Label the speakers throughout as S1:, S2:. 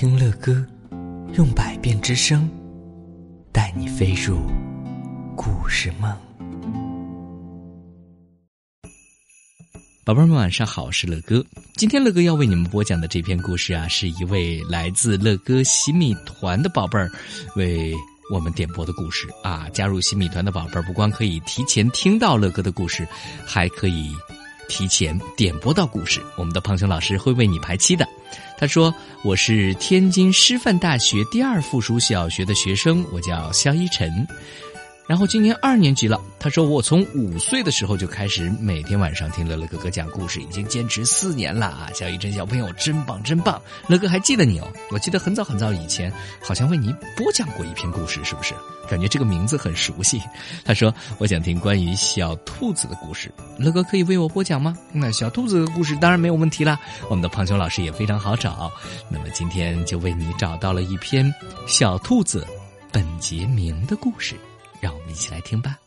S1: 听乐歌，用百变之声，带你飞入故事梦。宝贝们，晚上好，我是乐哥。今天乐哥要为你们播讲的这篇故事啊，是一位来自乐哥洗米团的宝贝儿为我们点播的故事啊。加入洗米团的宝贝儿，不光可以提前听到乐哥的故事，还可以。提前点播到故事，我们的胖熊老师会为你排期的。他说：“我是天津师范大学第二附属小学的学生，我叫肖一晨。”然后今年二年级了。他说：“我从五岁的时候就开始每天晚上听乐乐哥哥讲故事，已经坚持四年了啊！小雨真小朋友真棒真棒，乐哥还记得你哦。我记得很早很早以前，好像为你播讲过一篇故事，是不是？感觉这个名字很熟悉。”他说：“我想听关于小兔子的故事，乐哥可以为我播讲吗？”那小兔子的故事当然没有问题啦。我们的胖熊老师也非常好找，那么今天就为你找到了一篇小兔子本杰明的故事。一起来听吧。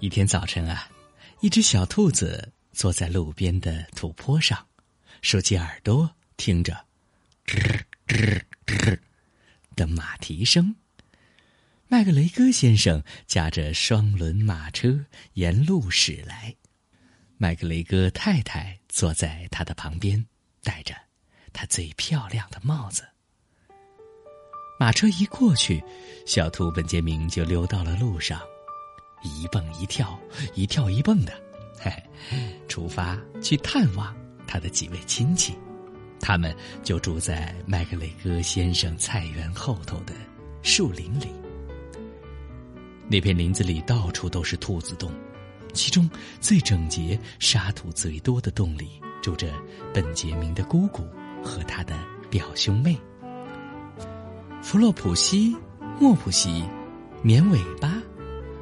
S1: 一天早晨啊，一只小兔子坐在路边的土坡上，竖起耳朵听着“吱吱吱”的马蹄声。麦格雷戈先生驾着双轮马车沿路驶来，麦格雷戈太太坐在他的旁边，戴着她最漂亮的帽子。马车一过去，小兔本杰明就溜到了路上，一蹦一跳，一跳一蹦的，嘿，出发去探望他的几位亲戚。他们就住在麦克雷戈先生菜园后头的树林里。那片林子里到处都是兔子洞，其中最整洁、沙土最多的洞里住着本杰明的姑姑和他的表兄妹。弗洛普西、莫普西、绵尾巴，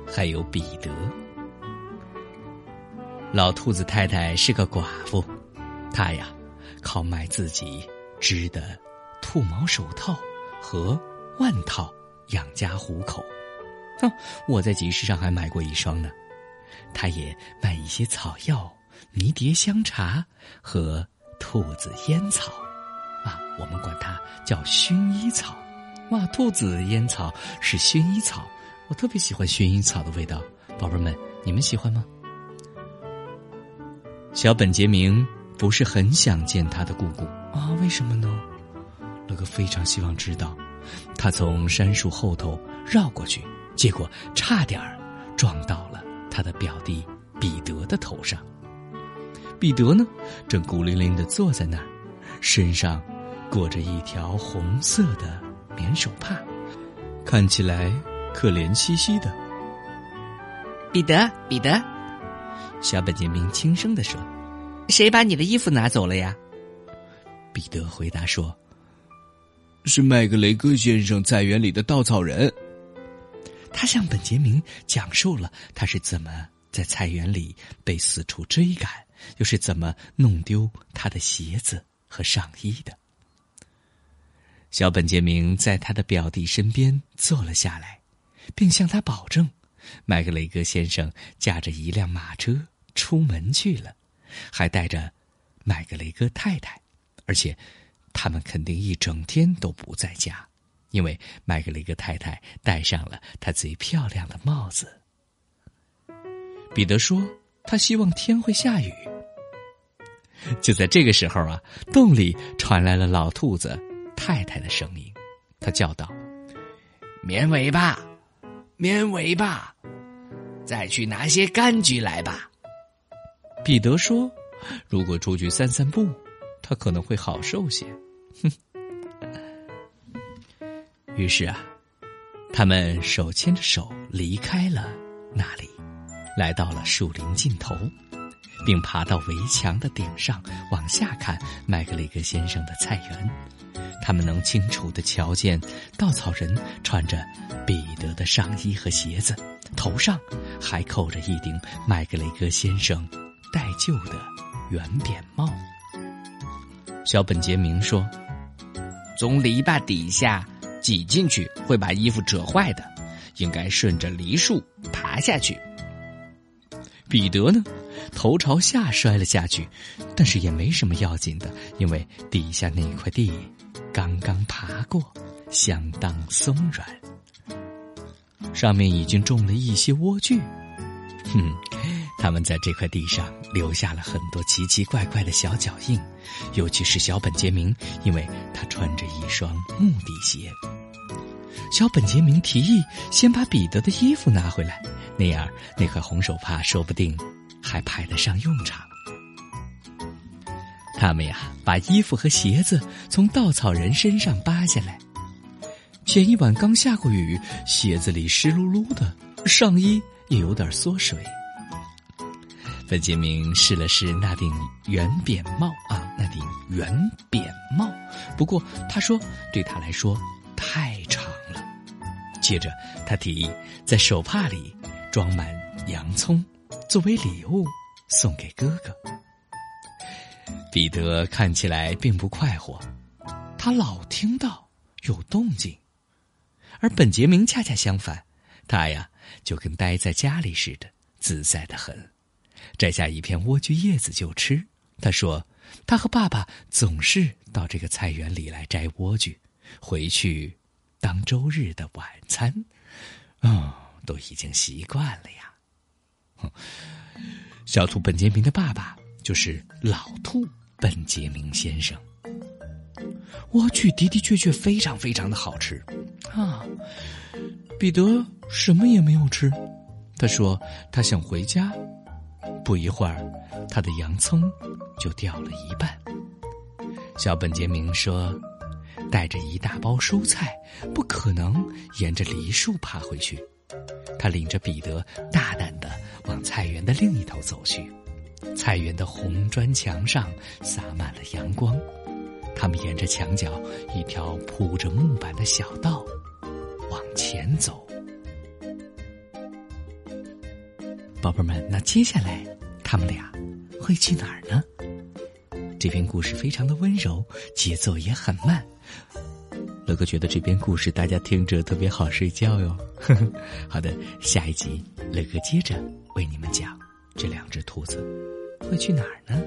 S1: 还有彼得。老兔子太太是个寡妇，她呀靠卖自己织的兔毛手套和腕套养家糊口。哼，我在集市上还买过一双呢。她也卖一些草药、迷迭香茶和兔子烟草，啊，我们管它叫薰衣草。哇，兔子烟草是薰衣草，我特别喜欢薰衣草的味道。宝贝们，你们喜欢吗？小本杰明不是很想见他的姑姑啊？为什么呢？乐哥非常希望知道。他从杉树后头绕过去，结果差点儿撞到了他的表弟彼得的头上。彼得呢，正孤零零的坐在那儿，身上裹着一条红色的。棉手帕，看起来可怜兮兮的。
S2: 彼得，彼得，
S1: 小本杰明轻声的说：“
S2: 谁把你的衣服拿走了呀？”
S1: 彼得回答说：“是麦格雷戈先生菜园里的稻草人。”他向本杰明讲述了他是怎么在菜园里被四处追赶，又是怎么弄丢他的鞋子和上衣的。小本杰明在他的表弟身边坐了下来，并向他保证：麦格雷格先生驾着一辆马车出门去了，还带着麦格雷格太太，而且他们肯定一整天都不在家，因为麦格雷格太太戴上了她最漂亮的帽子。彼得说：“他希望天会下雨。”就在这个时候啊，洞里传来了老兔子。太太的声音，他叫道：“
S2: 绵尾巴，绵尾巴，再去拿些柑橘来吧。”
S1: 彼得说：“如果出去散散步，他可能会好受些。”哼。于是啊，他们手牵着手离开了那里，来到了树林尽头，并爬到围墙的顶上往下看麦格雷格先生的菜园。他们能清楚的瞧见稻草人穿着彼得的上衣和鞋子，头上还扣着一顶麦格雷格先生戴旧的圆扁帽。小本杰明说：“
S2: 从篱笆底下挤进去会把衣服折坏的，应该顺着梨树爬下去。”
S1: 彼得呢，头朝下摔了下去，但是也没什么要紧的，因为底下那块地刚刚爬过，相当松软，上面已经种了一些莴苣。哼，他们在这块地上留下了很多奇奇怪怪的小脚印，尤其是小本杰明，因为他穿着一双木底鞋。小本杰明提议先把彼得的衣服拿回来，那样那块红手帕说不定还派得上用场。他们呀，把衣服和鞋子从稻草人身上扒下来。前一晚刚下过雨，鞋子里湿漉漉的，上衣也有点缩水。本杰明试了试那顶圆扁帽啊，那顶圆扁帽，不过他说对他来说太长了。接着，他提议在手帕里装满洋葱，作为礼物送给哥哥。彼得看起来并不快活，他老听到有动静，而本杰明恰恰相反，他呀就跟待在家里似的，自在的很，摘下一片莴苣叶子就吃。他说，他和爸爸总是到这个菜园里来摘莴苣，回去。当周日的晚餐，哦，都已经习惯了呀。小兔本杰明的爸爸就是老兔本杰明先生。莴苣的的确确非常非常的好吃啊！彼得什么也没有吃，他说他想回家。不一会儿，他的洋葱就掉了一半。小本杰明说。带着一大包蔬菜，不可能沿着梨树爬回去。他领着彼得大胆往菜园的另一头走去。菜园的红砖墙上洒满了阳光。他们沿着墙角一条铺着木板的小道往前走。宝贝们，那接下来他们俩会去哪儿呢？这篇故事非常的温柔，节奏也很慢。乐哥觉得这篇故事大家听着特别好睡觉哟。好的，下一集乐哥接着为你们讲这两只兔子会去哪儿呢？